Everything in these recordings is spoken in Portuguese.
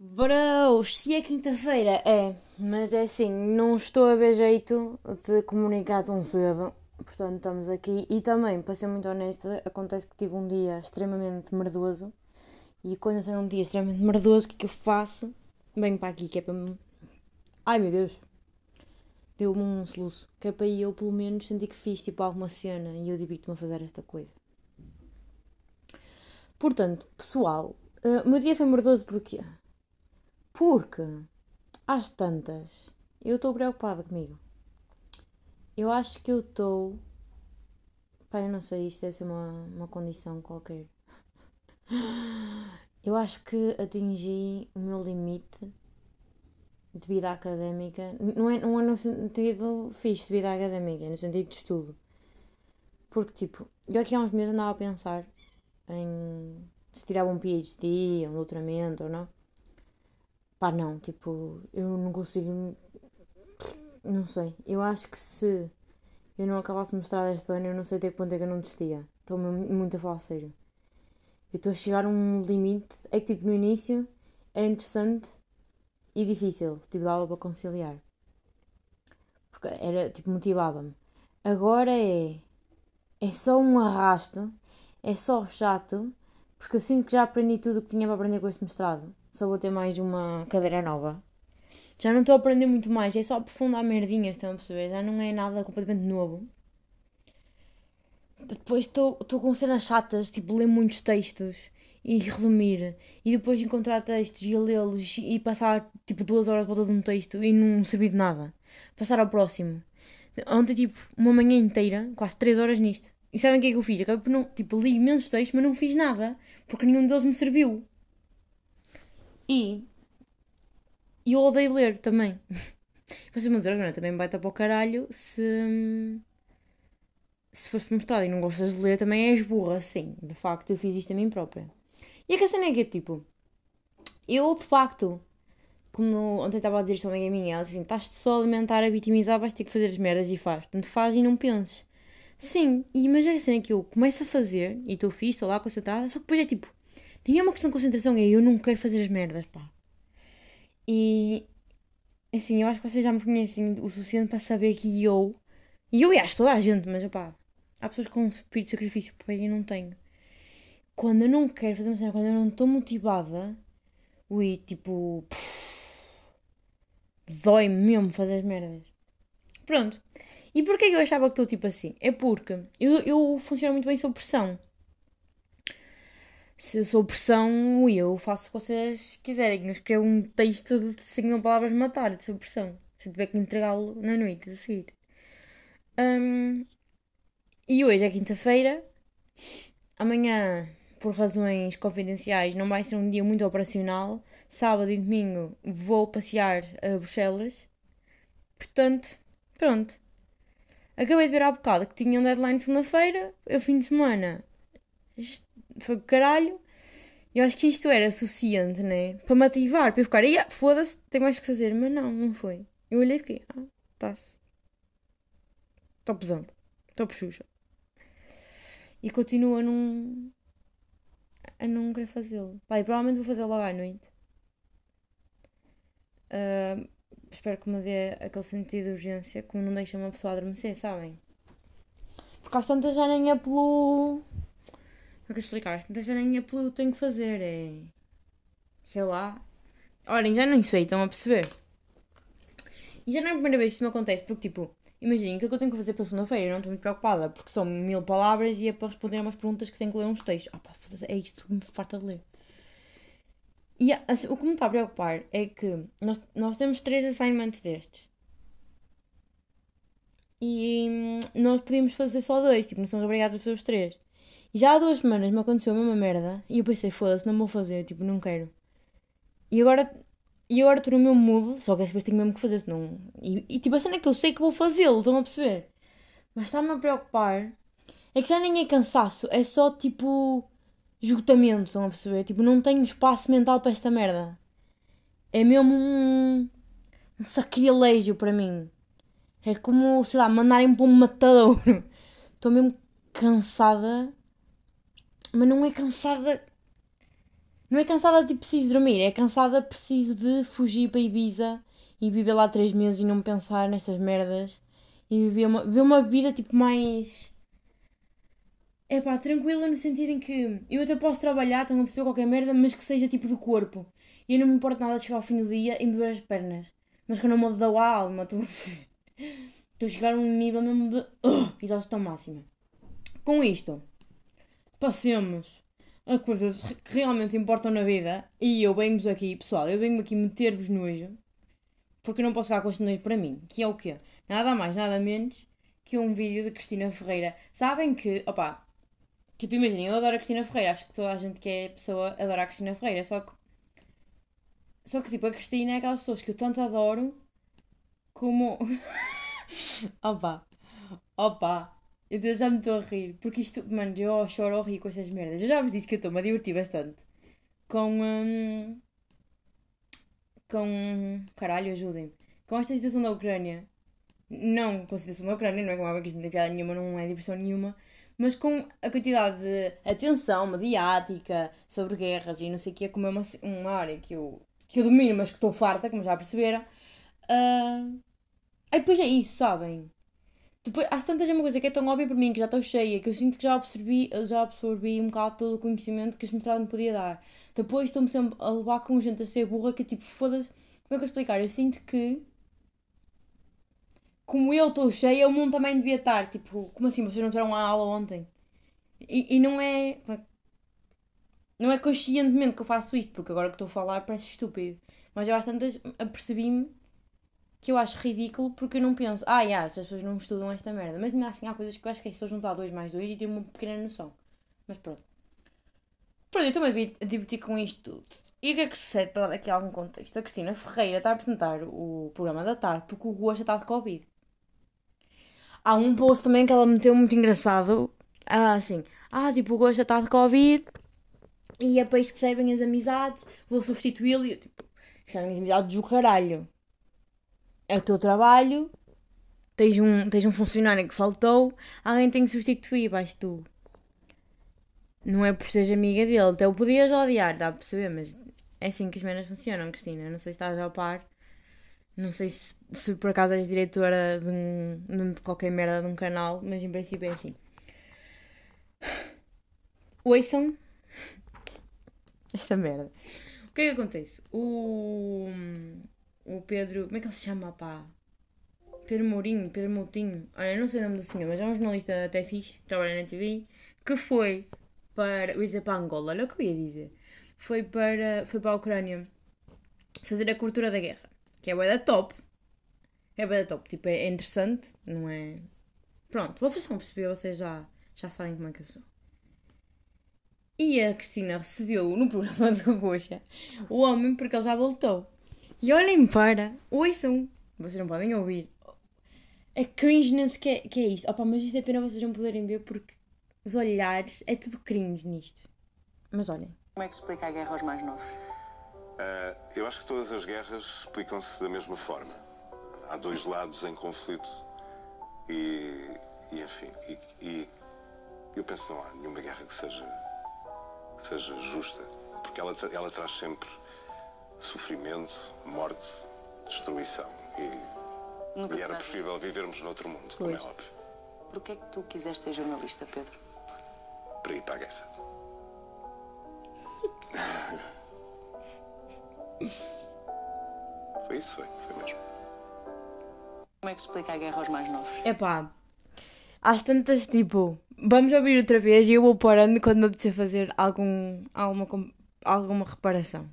Bros, se é quinta-feira, é. Mas é assim, não estou a ver jeito de comunicar tão cedo. Portanto, estamos aqui. E também, para ser muito honesta, acontece que tive um dia extremamente merdoso. E quando eu tenho um dia extremamente merdoso, o que é que eu faço? Venho para aqui, que é para me. Ai meu Deus! Deu-me um soluço. Que é para eu, pelo menos, sentir que fiz tipo alguma cena e eu divirto-me a fazer esta coisa. Portanto, pessoal, eh, o meu dia foi merdoso porquê? Porque, às tantas, eu estou preocupada comigo. Eu acho que eu estou. Pai, eu não sei, isto deve ser uma, uma condição qualquer. Eu acho que atingi o meu limite de vida académica. Não é, não é no sentido fixe de vida académica, é no sentido de estudo. Porque, tipo, eu aqui há uns meses andava a pensar em se tirava um PhD, um doutoramento ou não. Pá, não, tipo, eu não consigo. Não sei. Eu acho que se eu não acabasse mostrar este ano, eu não sei até que ponto é que eu não desistia. Estou muito a falar sério. Eu estou a chegar a um limite. É que, tipo, no início era interessante e difícil. Tipo, dava para conciliar. Porque era, tipo, motivava-me. Agora é. É só um arrasto. É só chato. Porque eu sinto que já aprendi tudo o que tinha para aprender com este mestrado. Só vou ter mais uma cadeira nova. Já não estou a aprender muito mais, é só aprofundar merdinhas, estão a perceber? Já não é nada completamente novo. Depois estou com cenas chatas, tipo ler muitos textos e resumir. E depois encontrar textos e lê-los e passar tipo duas horas para todo um texto e não saber de nada. Passar ao próximo. Ontem, tipo, uma manhã inteira, quase três horas nisto. E sabem o que é que eu fiz? Acabei por não. Tipo, li imensos textos, mas não fiz nada. Porque nenhum deles me serviu. E. Eu odeio ler também. Vocês vão dizer, Joana, também vai estar para o caralho se. Se fores mostrado e não gostas de ler, também és burra, sim. De facto, eu fiz isto a mim própria. E a cena é que é tipo. Eu, de facto, como ontem estava a dizer isto a uma amiga minha, ela disse assim: estás-te só a alimentar, a vitimizar, vais ter que fazer as merdas e faz. Portanto, faz e não penses. Sim, e, mas é a cena que eu começo a fazer e estou fixe, estou lá concentrada, só que depois é tipo, nem é uma questão de concentração, é eu não quero fazer as merdas, pá. E assim, eu acho que vocês já me conhecem o suficiente para saber que eu, e eu e acho toda a gente, mas pá, há pessoas com um espírito de sacrifício para eu não tenho. Quando eu não quero fazer uma cena, quando eu não estou motivada, ui, tipo, dói-me mesmo fazer as merdas. Pronto. E porquê que eu achava que estou tipo assim? É porque eu, eu funciono muito bem sob pressão. Se eu sou pressão, eu faço o que vocês quiserem. Eu escrevo um texto de 5 mil palavras de matar, de sob pressão. Se eu tiver que entregá-lo na noite a seguir. Um, e hoje é quinta-feira. Amanhã, por razões confidenciais, não vai ser um dia muito operacional. Sábado e domingo vou passear a Bruxelas. Portanto, pronto. Acabei de ver há bocado que tinha um deadline segunda-feira, eu fim de semana. Foi caralho. Eu acho que isto era suficiente, né? Para me ativar, para eu ficar, ah, foda-se, tenho mais que fazer. Mas não, não foi. Eu olhei e fiquei, ah, está-se. Estou pesando. Estou puxuxa. E continuo a não. A não querer fazê-lo. Pai, provavelmente vou fazer logo à noite. Uh, espero que me dê aquele sentido de urgência que não deixa uma pessoa adormecer, sabem? Porque às tantas já nem é pelo. Como é que eu explicar? Às tantas já nem é pelo tenho que fazer, é. sei lá. Olhem, já nem sei, estão a perceber? E já não é a primeira vez que isso me acontece, porque tipo, imaginem o que eu tenho que fazer para segunda-feira, eu não estou muito preocupada, porque são mil palavras e é para responder a umas perguntas que tenho que ler uns textos. Ah pá, é isto que me farta de ler. E assim, o que me está a preocupar é que nós, nós temos três assignments destes. E hum, nós podíamos fazer só dois, tipo, não somos obrigados a fazer os três. E já há duas semanas me aconteceu a mesma merda e eu pensei, foda-se, não vou fazer, tipo, não quero. E agora e agora estou no meu mood, só que depois tenho mesmo que fazer, senão. E, e tipo, a cena é que eu sei que vou fazê-lo, estão a perceber? Mas está-me a preocupar é que já nem é cansaço, é só tipo esgotamento, estão a perceber? Tipo, não tenho espaço mental para esta merda. É mesmo um, um sacrilégio para mim. É como, sei lá, mandarem para um matadouro. Estou mesmo cansada. Mas não é cansada. Não é cansada tipo preciso dormir, é cansada preciso de fugir para Ibiza e viver lá três meses e não pensar nestas merdas e viver uma, viver uma vida tipo mais. É pá, tranquila no sentido em que eu até posso trabalhar, estou a perceber qualquer merda, mas que seja tipo do corpo. E eu não me importo nada de chegar ao fim do dia e me doer as pernas. Mas que eu não me dou a alma, estou a perceber. Estou a chegar a um nível mesmo de uh, exaustão máxima. Com isto, passemos a coisas que realmente importam na vida. E eu venho-vos aqui, pessoal, eu venho aqui meter-vos nojo. Porque eu não posso ficar com este nojo para mim. Que é o quê? Nada mais, nada menos que um vídeo de Cristina Ferreira. Sabem que, opa, tipo, imaginem, eu adoro a Cristina Ferreira. Acho que toda a gente que é pessoa adora a Cristina Ferreira. Só que, só que tipo, a Cristina é aquelas pessoas que eu tanto adoro como. opa, opa. Eu já me estou a rir, porque isto, mano, eu choro ou rir com estas merdas. Eu já vos disse que eu estou-me a divertir bastante com. Hum, com. Caralho, ajudem-me. Com esta situação da Ucrânia. Não com a situação da Ucrânia, não é como a que isto não tem piada nenhuma, não é diversão nenhuma. Mas com a quantidade de atenção mediática sobre guerras e não sei o que, como é uma, uma área que eu, que eu domino, mas que estou farta, como já perceberam. Uh... Aí depois é isso, sabem? Depois, às tantas é uma coisa que é tão óbvia para mim, que já estou cheia, que eu sinto que já absorvi, já absorvi um bocado todo o conhecimento que este mestrado me podia dar. Depois estou-me sempre a levar com gente a ser burra, que tipo, foda-se. Como é que eu explicar? Eu sinto que. Como eu estou cheia, o mundo também devia estar. Tipo, como assim? Vocês não tiveram uma aula ontem? E, e não é. Não é conscientemente que eu faço isto, porque agora que estou a falar parece estúpido. Mas eu às tantas apercebi-me que eu acho ridículo porque eu não penso, ah, yeah, as pessoas não estudam esta merda. Mas ainda assim há coisas que eu acho que é só juntar 2 mais 2 e ter uma pequena noção. Mas pronto. Pronto, eu estou-me a divertir com isto tudo. E o que é que sucede para dar aqui algum contexto? A Cristina Ferreira está a apresentar o programa da tarde porque o Rua já está de Covid. Há um post também que ela meteu muito engraçado. Ah, assim. Ah, tipo, o Gosta está de Covid e é para isto que servem as amizades, vou substituí-lo. Tipo, que servem as amizades do caralho é o teu trabalho, tens um, tens um funcionário que faltou, alguém tem que substituir, vais tu. Não é por seres amiga dele, até o podias odiar, dá a perceber, mas é assim que as menas funcionam, Cristina. Não sei se estás a par, não sei se, se por acaso és diretora de, um, de qualquer merda de um canal, mas em princípio é assim. Ouçam esta merda. O que é que acontece? O o Pedro. Como é que ele se chama, pá? Pedro Mourinho, Pedro Moutinho. Olha, não sei o nome do senhor, mas é um jornalista até fixe, trabalha na TV, que foi para. Eu ia dizer para Angola, olha o que eu ia dizer. Foi para, foi para a Ucrânia fazer a cultura da guerra, que é da top. É da top, tipo, é interessante, não é. Pronto, vocês estão a perceber, vocês já, já sabem como é que eu sou. E a Cristina recebeu no programa do Goxa o homem porque ele já voltou. E olhem para, ouçam, vocês não podem ouvir. A cringeness que é, que é isto. Opa, mas isto é pena vocês não poderem ver porque os olhares, é tudo cringe nisto. Mas olhem. Como é que se explica a guerra aos mais novos? Uh, eu acho que todas as guerras explicam-se da mesma forma. Há dois lados em conflito e, e enfim, e, e, eu penso que não há nenhuma guerra que seja, que seja justa, porque ela, ela traz sempre sofrimento, morte, destruição. E, e era preferível vivermos noutro mundo, como é óbvio. Porquê é que tu quiseste ser jornalista, Pedro? Para ir para a guerra. foi isso, foi, foi mesmo. Como é que se explica a guerra aos mais novos? É pá, às tantas, tipo, vamos ouvir outra vez e eu vou parando quando me apetecer fazer algum, alguma, alguma reparação.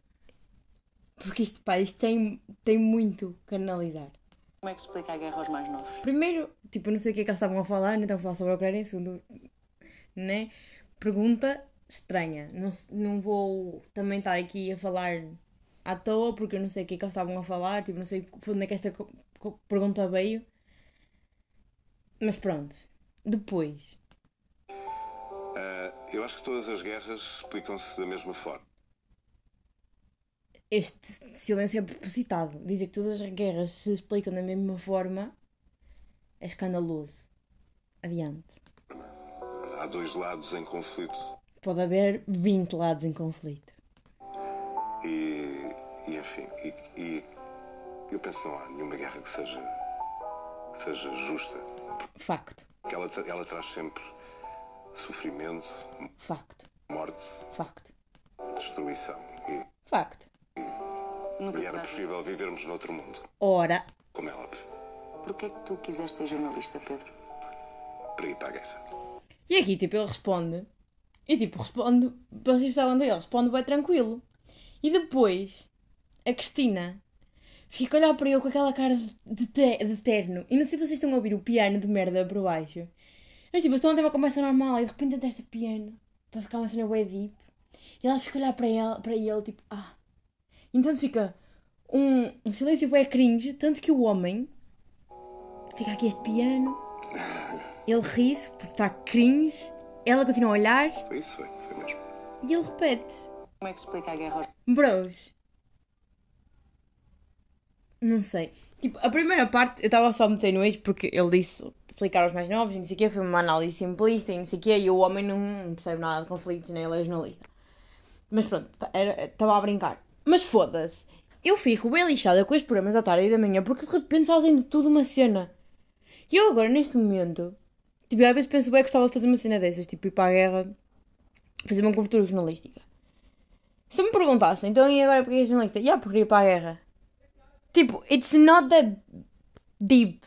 Porque isto, pá, isto tem, tem muito que analisar. Como é que se explica a guerra aos mais novos? Primeiro, tipo, eu não sei o que é que eles estavam a falar, então a falar sobre a Ucrânia. Segundo, né? Pergunta estranha. Não, não vou também estar aqui a falar à toa, porque eu não sei o que é que eles estavam a falar, tipo, não sei onde é que esta pergunta veio. Mas pronto. Depois. Uh, eu acho que todas as guerras explicam-se da mesma forma este silêncio é propositado. Dizer que todas as guerras se explicam da mesma forma É escandaloso. Adiante. Há dois lados em conflito Pode haver 20 lados em conflito. e, e enfim, e, e eu penso que não há nenhuma guerra que seja, que seja justa. Facto. Porque ela, ela traz sempre sofrimento, Facto. morte, Facto. destruição. E, Facto. Nunca e era preferível vivermos noutro mundo, Ora, como é óbvio, Porquê é que tu quiseste ser jornalista, Pedro? para ir para a guerra. E aqui, tipo, ele responde. E, tipo, responde. Vocês precisavam dele, responde bem tranquilo. E depois, a Cristina fica a olhar para ele com aquela cara de, te- de terno. E não sei se vocês estão a ouvir o piano de merda por baixo. Mas, tipo, estão a ter uma conversa normal e de repente entra este piano para ficar uma cena way deep. E ela fica a olhar para ele, para ele tipo, ah. E então fica um, um silêncio bem cringe, tanto que o homem fica aqui este piano. Ele ri-se porque está cringe. Ela continua a olhar Foi isso, foi, foi mesmo. e ele repete: Como é que se explica a guerra aos... Bros. Não sei. Tipo, a primeira parte eu estava só a meter no eixo porque ele disse explicar aos mais novos e não sei o quê. Foi uma análise simplista e não sei o quê. E o homem não percebe nada de conflitos, nem ele é jornalista. Mas pronto, estava a brincar. Mas foda-se. Eu fico bem lixada com estes programas da tarde e da manhã porque de repente fazem de tudo uma cena. E eu agora, neste momento, tipo, às vezes penso bem que gostava de fazer uma cena dessas, tipo, ir para a guerra, fazer uma cobertura jornalística. Se me perguntassem, então e agora porque és jornalista? Yeah, porque ir para a guerra. Tipo, it's not that deep.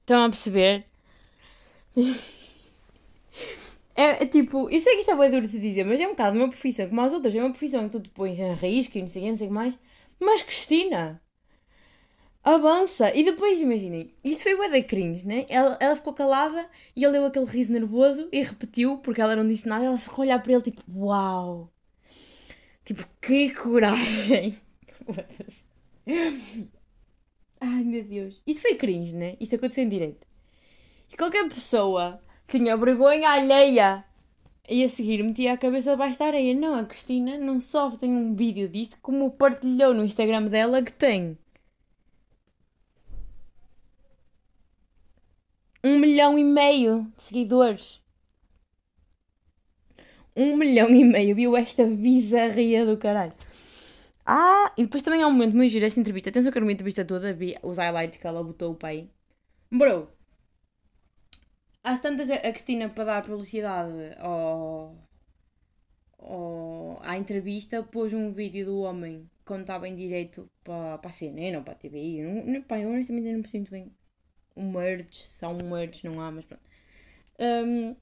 Estão a perceber? É, é tipo, eu sei que isto é bem duro de se dizer, mas é um bocado uma profissão como as outras. É uma profissão que tu te pões em risco e não sei o que, não sei o que mais. Mas Cristina, avança. E depois, imaginem, isto foi o da cringe, né? Ela, ela ficou calada e ele deu aquele riso nervoso e repetiu, porque ela não disse nada. Ela ficou a olhar para ele tipo, uau. Tipo, que coragem. Ai meu Deus. Isto foi cringe, né? Isto aconteceu em direito. E qualquer pessoa tinha vergonha alheia e a seguir metia a cabeça debaixo da areia. Não, a Cristina não só tem um vídeo disto, como partilhou no Instagram dela que tem um milhão e meio de seguidores. Um milhão e meio. Viu esta bizarria do caralho. Ah, e depois também há um momento muito giro esta entrevista. Atenção eu não vi a entrevista toda, vi os highlights que ela botou o pai. Bro, às tantas a Cristina para dar publicidade ao, ao- à entrevista pôs um vídeo do homem quando estava em direito para, para a CNN ou para a TVI. Eu Não, não, pá, eu honestamente não me sinto bem. Um merge, há um merge, não há, mas pronto. Um,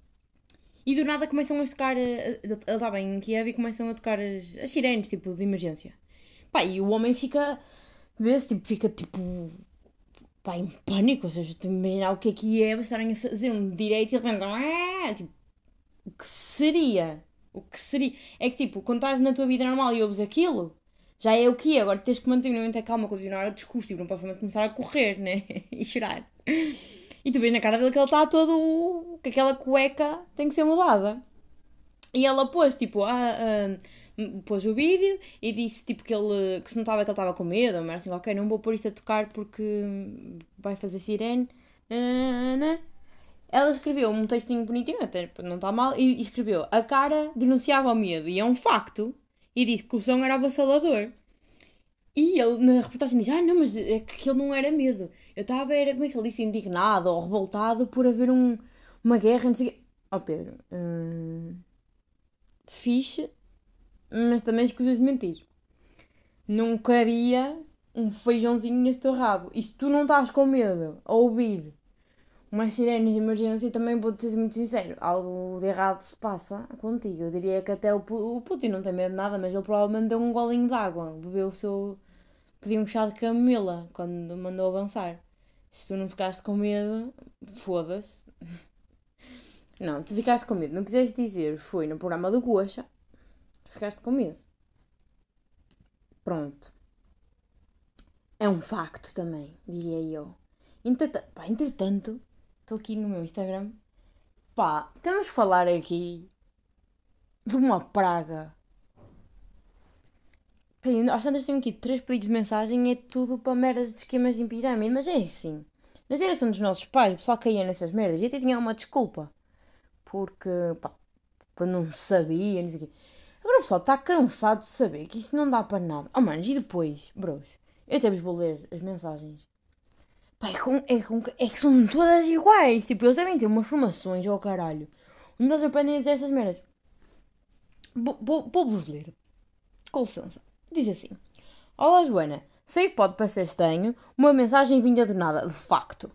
e do nada começam a tocar. eh, Ele estava em Kiev e começam a tocar as, as sirenes, tipo, de emergência. Pá, e o homem fica. Vê-se, tipo, fica tipo. Pá, em pânico. Ou seja, tu imaginar o que é que é estarem a fazer um direito e de repente. "Ah", Tipo, o que seria? O que seria? É que, tipo, quando estás na tua vida normal e ouves aquilo, já é o que é. Agora tens que manter minimamente a calma, continuar o discurso, tipo, não podes começar a correr, né? e chorar. E tu vês na cara dele que ele está todo. que aquela cueca tem que ser mudada. E ela pôs, tipo, a, a- pôs o vídeo e disse, tipo, que ele, que se notava que ele estava com medo, mas assim, ok, não vou pôr isto a tocar porque vai fazer sirene. Nananana. Ela escreveu um textinho bonitinho, até não está mal, e escreveu, a cara denunciava o medo, e é um facto, e disse que o som era avassalador. E ele na reportagem diz: Ah, não, mas é que aquilo não era medo. Eu estava, era, como é que ele disse, indignado ou revoltado por haver um, uma guerra, não sei o quê. Oh, Pedro, hum, fixe, mas também escusas de mentir. Não cabia um feijãozinho nesse teu rabo. E se tu não estás com medo a ouvir umas sirenes de emergência, também vou-te ser muito sincero, algo de errado se passa contigo. Eu diria que até o, o Putin não tem medo de nada, mas ele provavelmente deu um golinho de água, bebeu o seu. pediu um chá de camomila quando mandou avançar. Se tu não ficaste com medo, foda-se. Não, tu ficaste com medo. Não quiseste dizer, foi no programa do Gocha, ficaste com medo. Pronto. É um facto também, diria eu. Entretanto, pá, entretanto, estou aqui no meu Instagram. Pá, temos que falar aqui de uma praga. Peraí, às tantas tenho aqui três pedidos de mensagem é tudo para merdas de esquemas em pirâmide, mas é assim. Na geração dos nossos pais, o pessoal caía nessas merdas e até tinha uma desculpa. Porque, pá, porque não sabia, não sei o quê. Agora o pessoal está cansado de saber que isto não dá para nada. Oh, manos, e depois, bros, eu até vos vou ler as mensagens. Pá, é, com, é, com, é que são todas iguais. Tipo, eles devem ter umas formações, ao oh, caralho. Onde eles aprendem a dizer estas merdas. Vou-vos ler. Com licença. Diz assim. Olá, Joana. Sei que pode parecer estranho uma mensagem vinda do nada, de facto.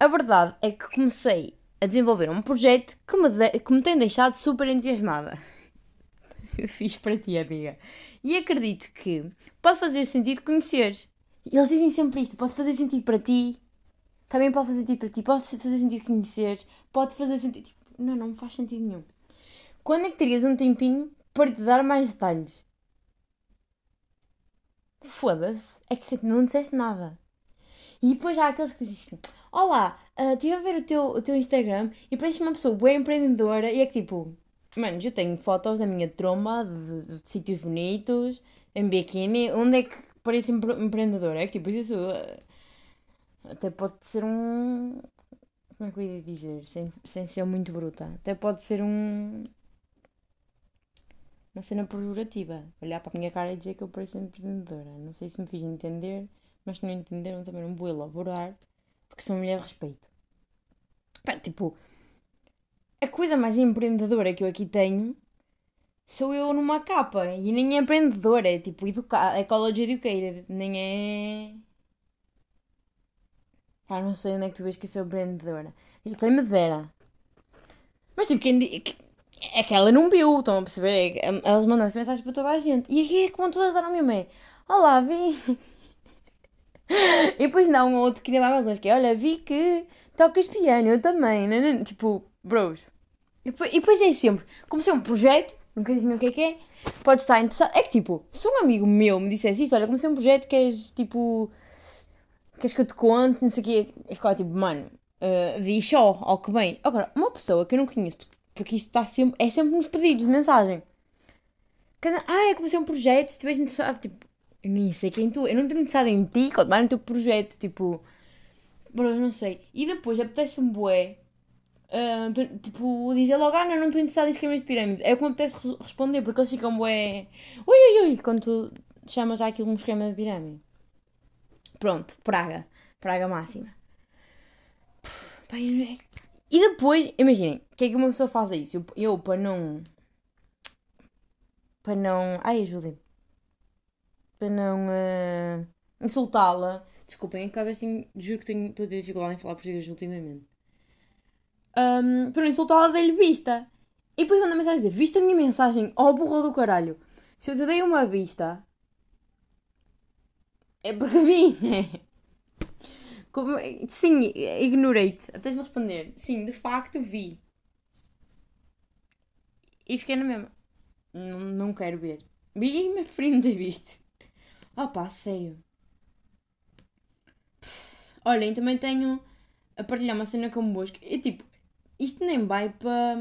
A verdade é que comecei a desenvolver um projeto que me, de, que me tem deixado super entusiasmada. Fiz para ti, amiga. E acredito que pode fazer sentido conheceres. Eles dizem sempre isto: pode fazer sentido para ti, também pode fazer sentido para ti, pode fazer sentido conheceres, pode fazer sentido. Tipo, não, não faz sentido nenhum. Quando é que terias um tempinho para te dar mais detalhes? Foda-se, é que não disseste nada. E depois há aqueles que dizem assim: Olá, uh, estive a ver o teu, o teu Instagram e pareces uma pessoa bem empreendedora. E é que tipo, mano, eu tenho fotos da minha tromba de, de, de sítios bonitos, em biquíni. Onde é que parece empre empreendedora? É que tipo, isso uh, até pode ser um. Como é que eu ia dizer? Sem, sem ser muito bruta. Até pode ser um uma cena pejorativa. Olhar para a minha cara e dizer que eu pareço empreendedora. Não sei se me fiz entender, mas se não entenderam também não vou elaborar, porque sou mulher de respeito. Pá, tipo, a coisa mais empreendedora que eu aqui tenho sou eu numa capa. E nem é empreendedora, é tipo educa é college educated, nem é. Pá, não sei onde é que tu vês que eu sou empreendedora. E quem me dera. Mas tipo, quem, é que ela não viu, estão a perceber? É elas mandam essa mensagem para toda a gente. E aqui é como todas deram ao meu Olá, vi. e depois não, um outro que ainda vai mais longe, que é, olha, vi que tocas piano, eu também. Tipo, bros. E depois, é sempre, como se é um projeto, nunca dizem o que é que é, pode estar interessado. É que tipo, se um amigo meu me dissesse isso, olha, como se é um projeto, queres tipo. Queres que eu te conte, não sei o quê, eu ficava tipo, mano, uh, diz só, ó que bem. Agora, uma pessoa que eu não conheço, porque isto está sempre, é sempre nos pedidos de mensagem. Cada, ah, é como se é um projeto, se estiveres interessado, tipo, eu nem sei quem tu, eu não estou interessada em ti, quanto mais no teu projeto, tipo, bro, não sei. E depois apetece-me bué, uh, tipo, dizer logo, ah, não, não estou interessada em escrever de pirâmide. É como apetece responder, porque eles ficam bué, ui, ui, ui, quando tu chamas já aquilo um esquema de pirâmide. Pronto, praga, praga máxima. Pai, e depois, imaginem, o que é que uma pessoa faz a isso? Eu, eu para não. Para não. Ai, ajudem. Para não uh, insultá-la. Desculpem, acabo assim. Juro que tenho, a ter dificuldade em falar português ultimamente. Um, para não insultá-la, dei-lhe vista. E depois manda mensagem dizer: Viste a minha mensagem? Oh, burro do caralho. Se eu te dei uma vista. É porque vi. Como... Sim, ignorei-te. Até me responder. Sim, de facto vi. E fiquei na mesma. Não, não quero ver. Vi, mas preferi não ter visto. Ah pá, sério. Olhem, também tenho a partilhar uma cena convosco. Eu tipo, isto nem vai para.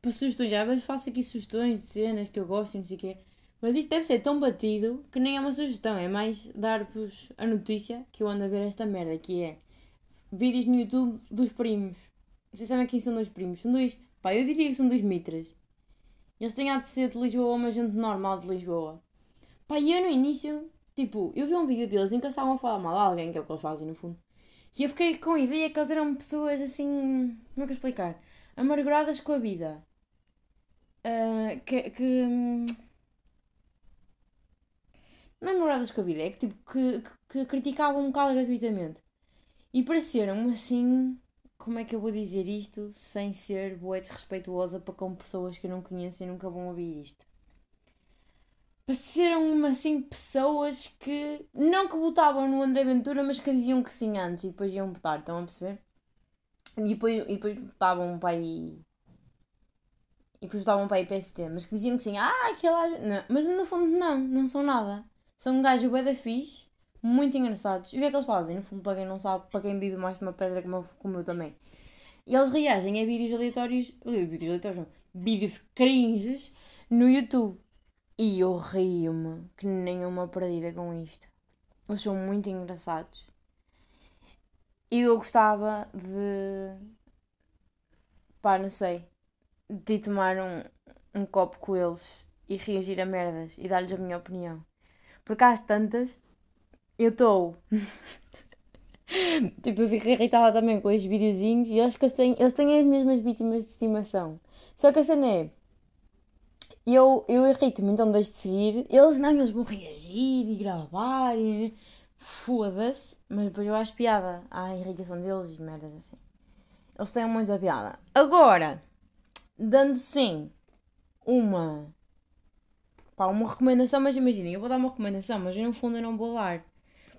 para sugestões. Já vezes faço aqui sugestões de cenas que eu gosto e não sei o quê. Mas isto deve ser tão batido que nem é uma sugestão, é mais dar-vos a notícia que eu ando a ver esta merda, que é vídeos no YouTube dos primos. Vocês sabem quem são dois primos? São dois, pá, eu diria que são dois mitras. Eles têm a de ser de Lisboa, uma gente normal de Lisboa. Pá, e eu no início, tipo, eu vi um vídeo deles em que eles estavam a falar mal de alguém, que é o que eles fazem no fundo. E eu fiquei com a ideia que eles eram pessoas assim. Como é que eu explicar? Amarguradas com a vida. Uh, que, que hum, namoradas com a vida, é que tipo, que, que, que criticavam um bocado gratuitamente. E pareceram assim, como é que eu vou dizer isto sem ser boa desrespeituosa para com pessoas que eu não conheço e nunca vão ouvir isto? Pareceram assim pessoas que não que votavam no André Ventura, mas que diziam que sim antes e depois iam votar, estão a perceber? E depois, e depois votavam para aí. E depois votavam para aí PSD, mas que diziam que sim, ah, aquela. Não. Mas no fundo não, não são nada. São um gajo da fixe, muito engraçados. E o que é que eles fazem? No fundo, para quem não sabe, para quem vive mais de uma pedra como eu, como eu também. E eles reagem a vídeos aleatórios, vídeos aleatórios não, vídeos cringes no YouTube. E eu rio-me que nem uma perdida com isto. Eles são muito engraçados. E eu gostava de. pá, não sei. De tomar um, um copo com eles e reagir a merdas e dar-lhes a minha opinião. Porque há tantas. Eu estou. tipo, eu fico irritada também com estes videozinhos e acho que eles têm, eles têm as mesmas vítimas de estimação. Só que a cena é. Eu, eu irrito-me, então deixo de seguir. Eles não, eles vão reagir e gravar e. Foda-se. Mas depois eu acho piada à irritação deles e merdas assim. Eles têm muita piada. Agora, dando sim uma. Pá, uma recomendação, mas imaginem, eu vou dar uma recomendação, mas no fundo eu não vou dar.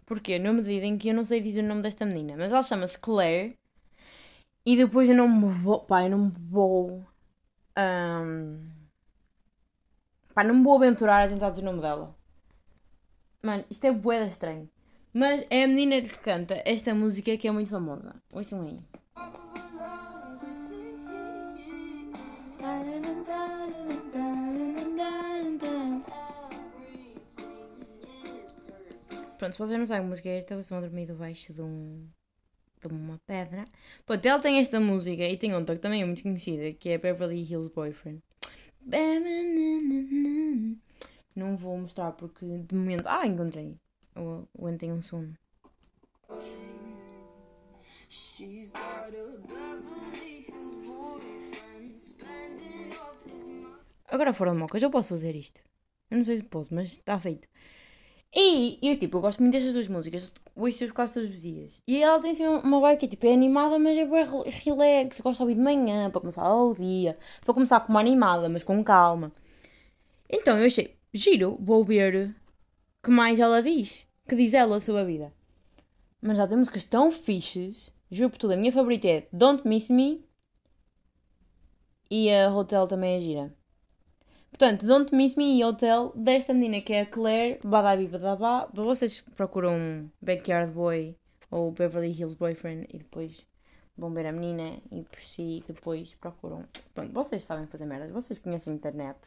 Porquê? Na medida em que eu não sei dizer o nome desta menina, mas ela chama-se Claire e depois eu não me vou. Pá, eu não me vou. Um, pá, não me vou aventurar a tentar dizer o nome dela. Mano, isto é bué estranho. Mas é a menina que canta esta música que é muito famosa. Ouçam aí. Pronto, se vocês não sabem que música é esta, vocês a dormir debaixo de, um, de uma pedra. Pronto, ela tem esta música e tem outra que também é muito conhecida, que é Beverly Hills Boyfriend. Não vou mostrar porque de momento. Ah, encontrei. O, o Ant tem um sono. Agora fora de mocas, eu posso fazer isto. Eu não sei se posso, mas está feito. E eu, tipo, eu gosto muito destas duas músicas, ouço-as quase todos os dias. E ela tem assim uma vibe que tipo, é animada, mas é bem relax. Eu gosto de ouvir de manhã, para começar o dia. Para começar com uma animada, mas com calma. Então eu achei, giro, vou ver que mais ela diz. Que diz ela sobre a vida. Mas já tem músicas tão fixes. Juro por tudo, a minha favorita é Don't Miss Me. E a Hotel também é gira. Portanto, Don't Miss Me e Hotel desta menina que é a Claire Badabi Badabá. Vocês procuram Backyard Boy ou Beverly Hills Boyfriend e depois vão ver a menina e por si depois procuram. Pronto, vocês sabem fazer merdas, vocês conhecem a internet.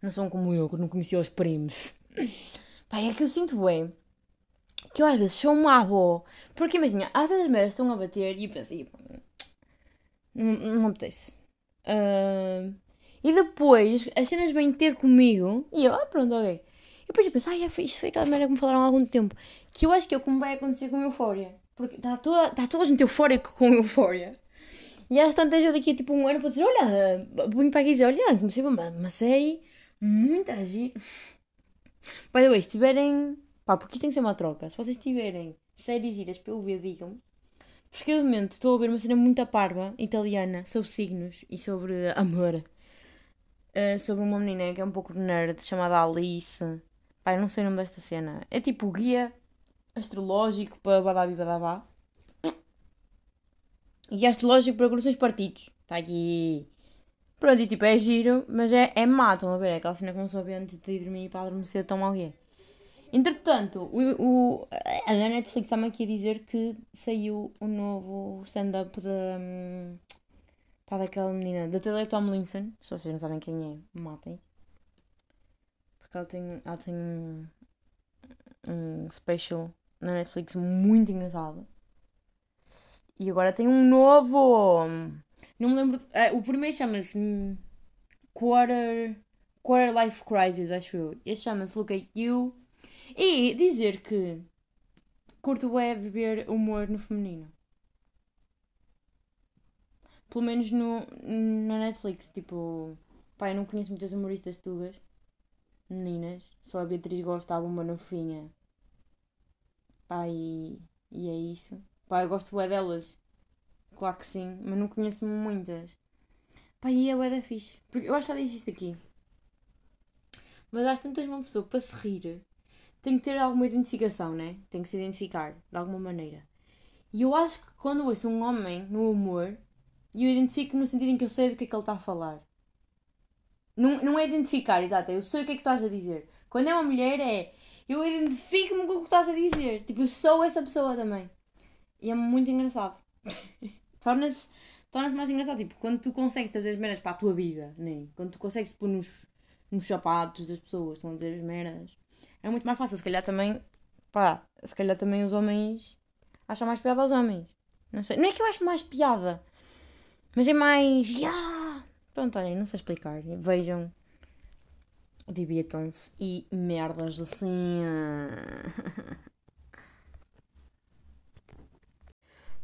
Não são como eu, que não conhecia os primos. Pai, é que eu sinto bem que eu às vezes sou uma avó. Porque imagina, às vezes as merdas estão a bater e eu penso, não, não apetece. Uh, e depois as cenas vêm ter comigo e eu, ah, pronto, ok. E depois eu penso, ah, isto foi aquela merda que me falaram há algum tempo. Que eu acho que é como vai acontecer com Eufória. Porque está toda, está toda a gente eufórica com Eufória. E às tantas eu daqui a tipo um ano para dizer, olha, vim para aqui dizer, olha, comecei uma, uma série muito agir. By the way, se tiverem. Pá, porque isto tem que ser uma troca. Se vocês tiverem séries giras para eu ver, digam-me. Porque de momento estou a ver uma cena muito parva italiana sobre signos e sobre amor. Uh, sobre uma menina que é um pouco nerd chamada Alice. Eu não sei o nome desta cena. É tipo guia astrológico para Badabi Badabá. E astrológico para cruzes partidos. Está aqui. Pronto, e tipo, é giro, mas é, é má, estão a ver? É aquela cena que não soube antes de ir dormir para adormecer tão alguém. Entretanto, o, o, a Netflix está-me aqui a dizer que saiu o novo stand-up da. Pá, daquela menina, da Taylor Tomlinson. Se vocês não sabem quem é, matem. Porque ela tem, ela tem um, um special na Netflix muito engraçado. E agora tem um novo. Não me lembro. Uh, o primeiro chama-se Quarter, Quarter Life Crisis, acho eu. Este chama-se Look at You. E dizer que curto é ver humor no feminino. Pelo menos no, na Netflix. Tipo, pá, eu não conheço muitas humoristas tugas. Meninas. Só a Beatriz gosta, uma novinha. Pá, e, e é isso. Pá, eu gosto bem delas. Claro que sim, mas não conheço muitas. Pá, e é bué da fixe. Porque eu acho que ela existe aqui. Mas às tantas uma pessoa para se rir tem que ter alguma identificação, né? Tem que se identificar de alguma maneira. E eu acho que quando ouço um homem no humor, eu identifico no sentido em que eu sei do que é que ele está a falar. Não, não é identificar, exato, eu sei o que é que estás a dizer. Quando é uma mulher é eu identifico-me com o que estás a dizer. Tipo, eu sou essa pessoa também. E é muito engraçado. torna-se torna mais engraçado. Tipo, quando tu consegues trazer as merdas para a tua vida, né? quando tu consegues pôr nos, nos sapatos das pessoas, estão a dizer as merdas, é muito mais fácil. Se calhar também Pá, se calhar também os homens acham mais piada aos homens. Não sei. Não é que eu acho mais piada, mas é mais. Yeah! Pronto, olhem, não sei explicar. Vejam, divirtam-se e merdas assim.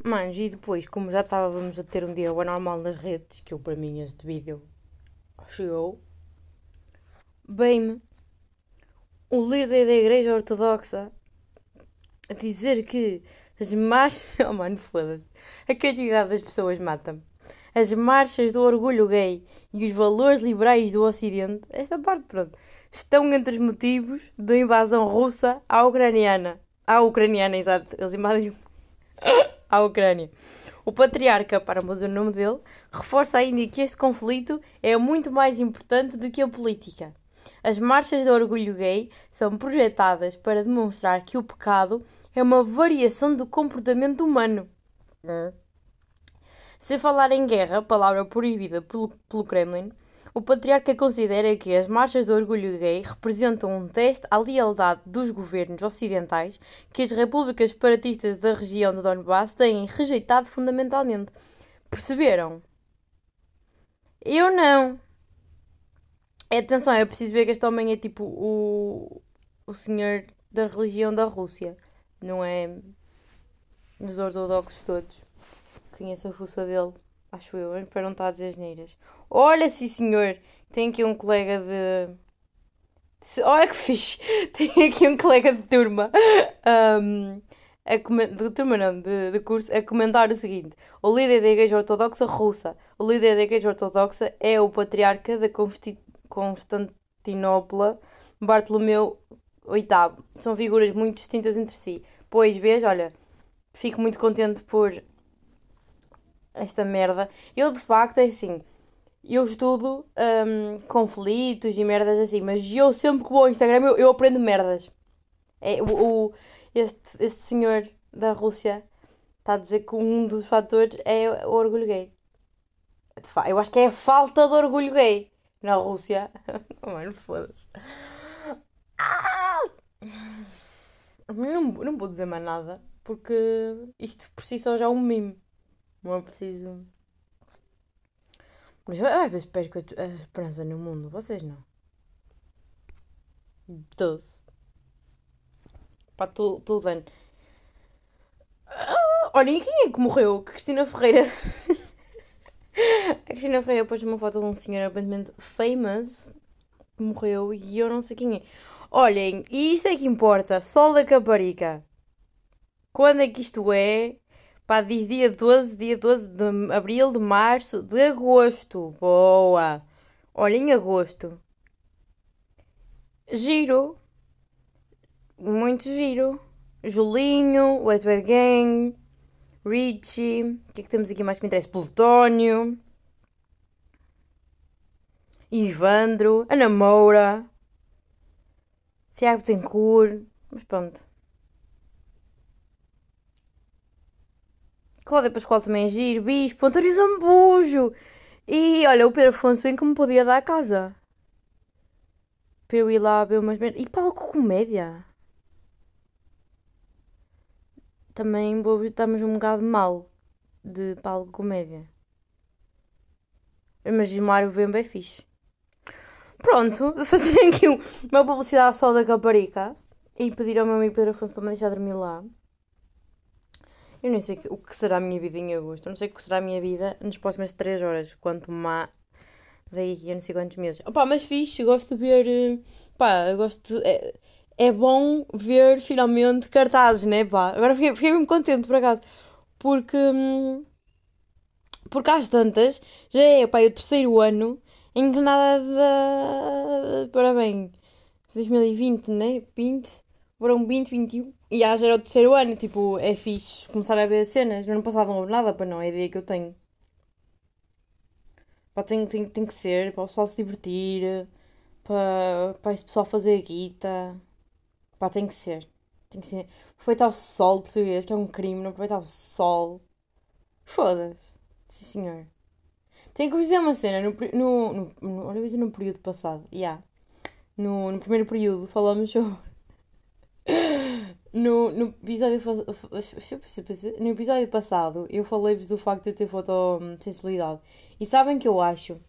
Manos, e depois, como já estávamos a ter um dia anormal nas redes, que eu para mim este vídeo chegou, bem-me o líder da Igreja Ortodoxa a dizer que as marchas. Oh mano, foda-se. A criatividade das pessoas mata-me. As marchas do orgulho gay e os valores liberais do Ocidente, esta parte, pronto, estão entre os motivos da invasão russa à ucraniana. À ucraniana, exato. Eles invadem à Ucrânia. O patriarca, para não o nome dele, reforça ainda que este conflito é muito mais importante do que a política. As marchas de orgulho gay são projetadas para demonstrar que o pecado é uma variação do comportamento humano. Se falar em guerra, palavra proibida pelo, pelo Kremlin, o patriarca considera que as marchas de orgulho gay representam um teste à lealdade dos governos ocidentais que as repúblicas separatistas da região de Donbass têm rejeitado fundamentalmente. Perceberam? Eu não. Atenção, é preciso ver que este homem é tipo o, o senhor da religião da Rússia, não é os ortodoxos todos. Conheço a fuça dele, acho eu, para não estar a dizer neiras. Olha, sim senhor, tem aqui um colega de. Olha que fixe! Tem aqui um colega de turma. Um, a de turma não, de, de curso, a comentar o seguinte: o líder da Igreja Ortodoxa russa, o líder da Igreja Ortodoxa é o patriarca da Consti Constantinopla, Bartolomeu VIII. São figuras muito distintas entre si. Pois vês, olha, fico muito contente por esta merda. Eu de facto é assim eu estudo um, conflitos e merdas assim, mas eu sempre que vou ao Instagram eu, eu aprendo merdas. É, o, o, este, este senhor da Rússia está a dizer que um dos fatores é o orgulho gay. Eu acho que é a falta de orgulho gay na Rússia. Oh, mano, foda-se. Ah! Não, não vou dizer mais nada, porque isto por si só já é um mime. Não é preciso. Mas às vezes perco a esperança no mundo, vocês não. Doce. Pá, estou dando. Ah, olha, e quem é que morreu? Cristina Ferreira. a Cristina Ferreira pôs uma foto de um senhor aparentemente famous que morreu e eu não sei quem é. Olhem, e isto é que importa. Sol da Caparica. Quando é que isto é? Pá, diz dia 12, dia 12 de abril, de março, de agosto. Boa! Olha, em agosto. Giro. Muito giro. Julinho, Wet Gang, Richie. O que é que temos aqui mais que me interessa? Plutónio. Ivandro. Ana Moura. Tiago Tencourt. Mas pronto. Cláudia Pascoal também é giro, Bispo, António Zambujo. E olha, o Pedro Afonso bem que me podia dar a casa. Para eu ir lá ver umas merdas. E palco comédia. Também vou, estamos um bocado mal de palco comédia. Mas Mário Vemba é fixe. Pronto, fazer aqui uma publicidade só da Caparica e pedir ao meu amigo Pedro Afonso para me deixar dormir lá. Eu nem sei o que será a minha vida em agosto. Eu não sei o que será a minha vida nas próximas 3 horas. Quanto má daqui a não sei quantos meses. Opá, mas fixe, gosto de ver. Eh, pá, gosto de, é, é bom ver finalmente cartazes, né? Pá, agora fiquei, fiquei mesmo contente por acaso. Porque. Hum, porque às tantas já é pá, o terceiro ano em que nada de. Parabéns. 2020, né? 20. Foram 20, 21. E já era o terceiro ano, tipo, é fixe começar a ver cenas. No ano passado não houve nada, para não, é a ideia que eu tenho. Pá, tem, tem, tem que ser, para o pessoal se divertir, para, para este pessoal fazer guita. Pá, tem que ser. Tem que ser. Aproveitar o sol português, que é um crime, não aproveitar o sol. Foda-se. Sim, senhor. Tenho que vos dizer uma cena, no, no, no, no, olha, no período passado. Yeah. No, no primeiro período falamos sobre no, no, episódio, no episódio passado eu falei-vos do facto de eu ter fotossensibilidade. E sabem que eu acho?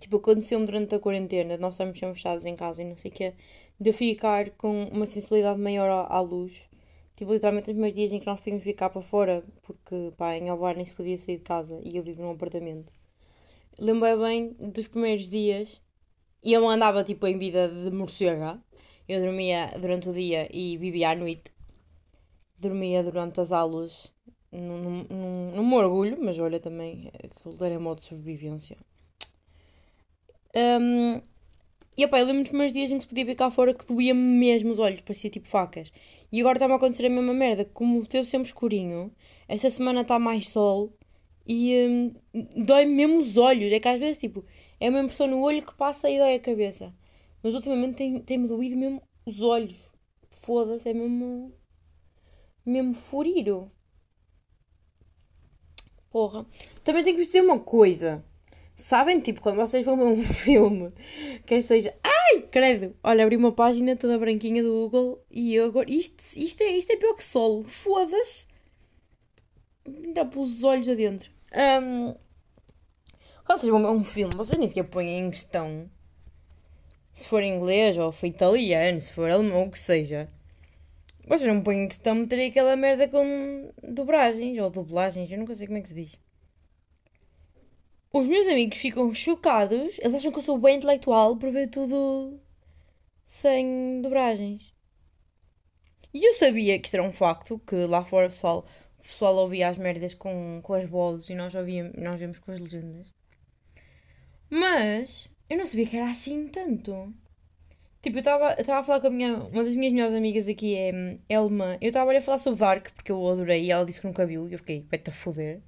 Tipo, aconteceu-me durante a quarentena, nós estamos fechados em casa e não sei o quê, de eu ficar com uma sensibilidade maior à, luz. Tipo, literalmente os meus dias em que nós podíamos ficar para fora, porque pá, em Alvar nem se podia sair de casa e eu vivo num apartamento. Lembro bem dos primeiros dias e eu andava tipo em vida de morcega. Eu dormia durante o dia e vivia à noite. Dormia durante as aulas num, num, num orgulho, mas olha também, aquilo era modo de sobrevivência. Um, e opa, eu lembro dos primeiros dias em que se podia ficar fora que doía-me mesmo os olhos, parecia tipo facas. E agora está-me a acontecer a mesma merda, como teve sempre escurinho, esta semana está mais sol e hum, dói-me mesmo os olhos. É que às vezes tipo, é uma impressão no olho que passa e dói a cabeça. Mas ultimamente tem- tem-me doído mesmo os olhos. Foda-se, é mesmo. mesmo furiro. Porra. Também tenho que vos dizer uma coisa. Sabem, tipo, quando vocês vão ver um filme, quer seja. Ai, credo! Olha, abri uma página toda branquinha do Google e eu agora. Isto, isto, é, isto é pior que sol. Foda-se! Dá pelos olhos adentro. Um, quando vocês vão ver um filme, vocês nem sequer põem em questão se for inglês ou for italiano, se for alemão, o que seja. Vocês não põem em questão meter aquela merda com dobragens ou dublagens, eu nunca sei como é que se diz. Os meus amigos ficam chocados, eles acham que eu sou bem intelectual por ver tudo sem dobragens. E eu sabia que isto era um facto, que lá fora o pessoal, o pessoal ouvia as merdas com, com as vozes e nós, ouvíamos, nós vemos com as legendas. Mas eu não sabia que era assim tanto. Tipo, eu estava a falar com a minha, uma das minhas melhores amigas aqui, é hum, Elma. Eu estava a falar sobre Dark, porque eu adorei e ela disse que nunca viu. E eu fiquei, vai-te a foder.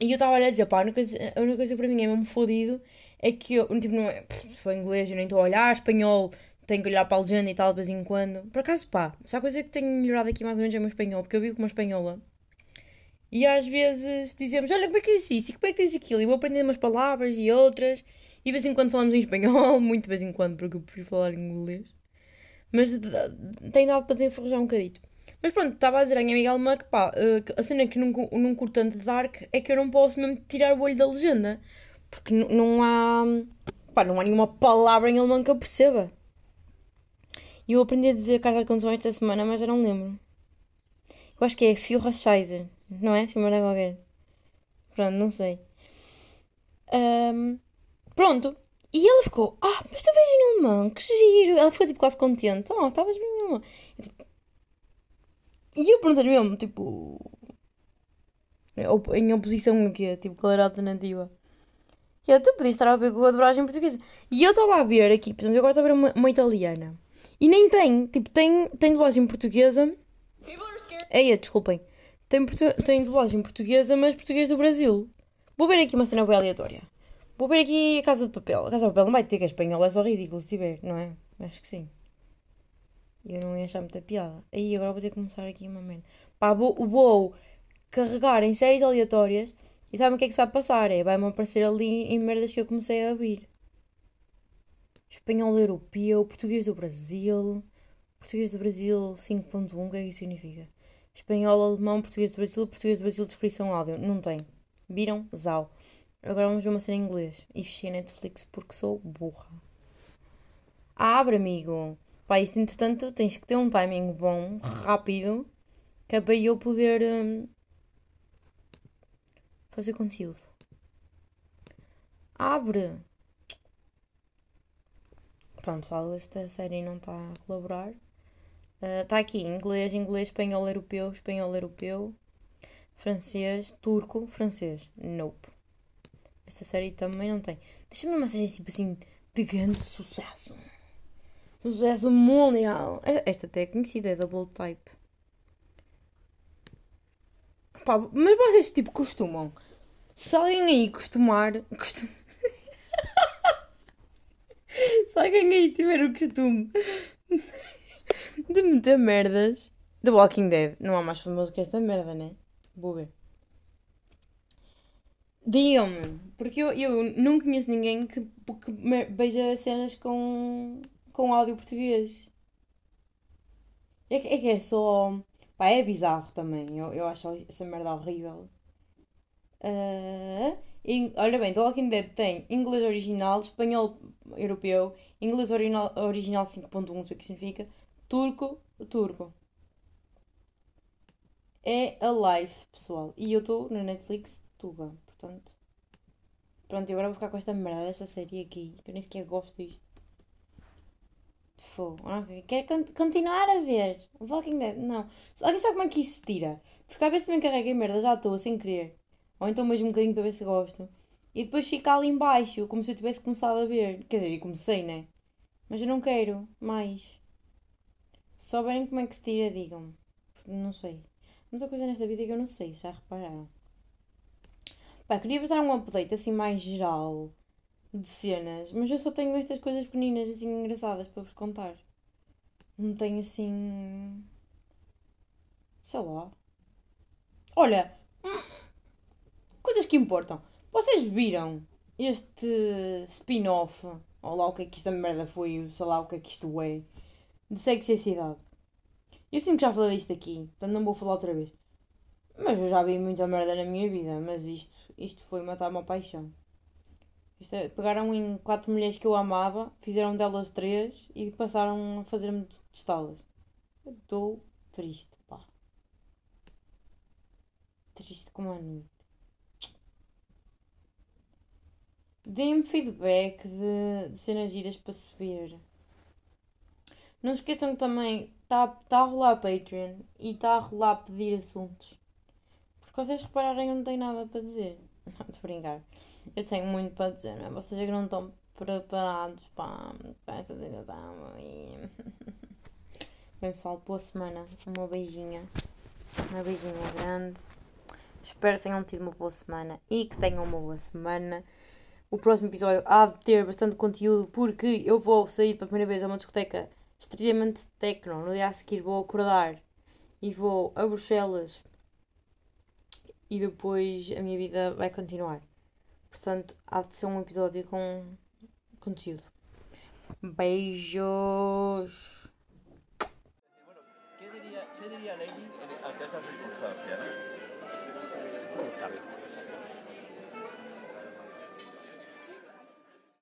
E eu estava a dizer, pá, a única, coisa, a única coisa para mim é mesmo fodido é que eu, tipo, não é, se for inglês eu nem estou a olhar, espanhol tenho que olhar para a legenda e tal de vez em quando. Por acaso, pá, se há coisa que tenho melhorado aqui mais ou menos é o meu espanhol, porque eu vivo com uma espanhola. E às vezes dizemos, olha, como é que diz isto? E como é que diz aquilo? E vou aprendendo umas palavras e outras. E de vez em quando falamos em espanhol, muito de vez em quando, porque eu prefiro falar em inglês. Mas tem dado para desenferrujar um bocadito. Mas pronto, estava a dizer à minha amiga alemã que pá, eh, a cena que não, não curto tanto de Dark é que eu não posso mesmo tirar o olho da legenda. Porque não há. pá, não há nenhuma palavra em alemão que eu perceba. E eu aprendi a dizer carta de condução esta semana, mas já não lembro. Eu acho que é Führerscheiser, não é? Se me qualquer. Pronto, não sei. Ahm, pronto. E ela ficou, ah, mas tu vês em alemão, que giro. Ela ficou tipo quase contente. Oh, estavas bem em alemão. Eu, tipo, E eu perguntei-lhe mesmo, tipo. Em oposição a quê? Tipo, qual era a alternativa? E ela, tu podias estar a ver com a dobragem portuguesa. E eu estava a ver aqui, por exemplo, eu agora estou a ver uma, uma italiana. E nem tem, tipo, tem, tem dublagem portuguesa. Eia, desculpem. Tem, tem dublagem portuguesa, mas português do Brasil. Vou ver aqui uma cena bem aleatória. Vou ver aqui a Casa de Papel. A Casa de Papel não vai ter que é espanhol, é só ridículo se tiver, não é? Acho que sim. Eu não ia achar muita piada. Aí agora vou ter que começar aqui uma merda. Pá, vou, vou carregar em séries aleatórias e sabem o que é que se vai passar? É, vai-me aparecer ali em merdas que eu comecei a ouvir. Espanhol europeu, português do Brasil. Português do Brasil 5.1, o que é que isso significa? Espanhol, alemão, português do Brasil, português do Brasil, descrição áudio. Não tem. Viram? Zau. Agora vamos ver uma cena em inglês. E fechei a Netflix porque sou burra. Abre, amigo. Pá, isto entretanto tens que ter um timing bom, rápido, que é para eu poder hum, fazer conteúdo. Abre. Pronto, pessoal, esta série não está a colaborar. Está aqui, inglês, inglês, espanhol, europeu, espanhol, europeu, francês, turco, francês. Nope. Esta série também não tem. Deixa-me uma série tipo assim de grande sucesso. Sucesso mundial. Esta até é conhecida, é Double Type. Pá, mas vocês tipo costumam. Se alguém aí costumar. Costum... Se alguém aí tiver o costume de meter merdas. The Walking Dead. Não há mais famoso que esta merda, né? Vou ver. Digam-me, porque eu, eu não conheço ninguém que, que veja cenas com, com áudio português. É que é, é só. Pá, é bizarro também. Eu, eu acho essa merda horrível. Ah, in- olha bem, The Walking Dead tem inglês original, espanhol europeu, inglês original, original 5.1, não sei o que significa, turco, turco. É a live, pessoal. E eu estou na Netflix, Tuga, portanto. Pronto, e agora vou ficar com esta merda desta série aqui, que eu nem sequer gosto disto. Fogo. Ok, Quero con- continuar a ver. Walking Dead, não. Alguém sabe como é que isso se tira? Porque às vezes também carrega em merda, já estou, sem querer. Ou então mesmo um bocadinho para ver se gosto. E depois fica ali em baixo, como se eu tivesse começado a ver. Quer dizer, eu comecei, né? Mas eu não quero mais. Se souberem como é que se tira, digam-me. Não sei. Muita coisa nesta vida que eu não sei, se já repararam. Pá, queria vos dar um update assim mais geral de cenas, mas eu só tenho estas coisas pequeninas assim engraçadas para vos contar. Não tenho assim. Sei lá. Olha, coisas que importam. Vocês viram este spin-off, ou lá o que é que esta merda foi, sei lá o que é que isto é, de Sexy e Cidade? Eu sinto que já falei disto aqui, portanto não vou falar outra vez. Mas eu já vi muita merda na minha vida, mas isto, isto foi matar uma paixão. É, pegaram em quatro mulheres que eu amava, fizeram delas três e passaram a fazer-me testá-las. Estou triste, pá. Triste como a noite. Deem-me feedback de, de cenas giras para se ver. Não se esqueçam que também está tá a rolar Patreon e está a rolar pedir assuntos. Vocês repararem, eu não tenho nada para dizer. Não, a brincar. Eu tenho muito para dizer, não é? Vocês é que não estão preparados para, para esta situação. E... Bem, pessoal, boa semana. Uma beijinha. Uma beijinha grande. Espero que tenham tido uma boa semana e que tenham uma boa semana. O próximo episódio há de ter bastante conteúdo porque eu vou sair pela primeira vez a uma discoteca extremamente techno. No dia a seguir vou acordar e vou a Bruxelas e depois a minha vida vai continuar. Portanto, há de ser um episódio com conteúdo. Beijos!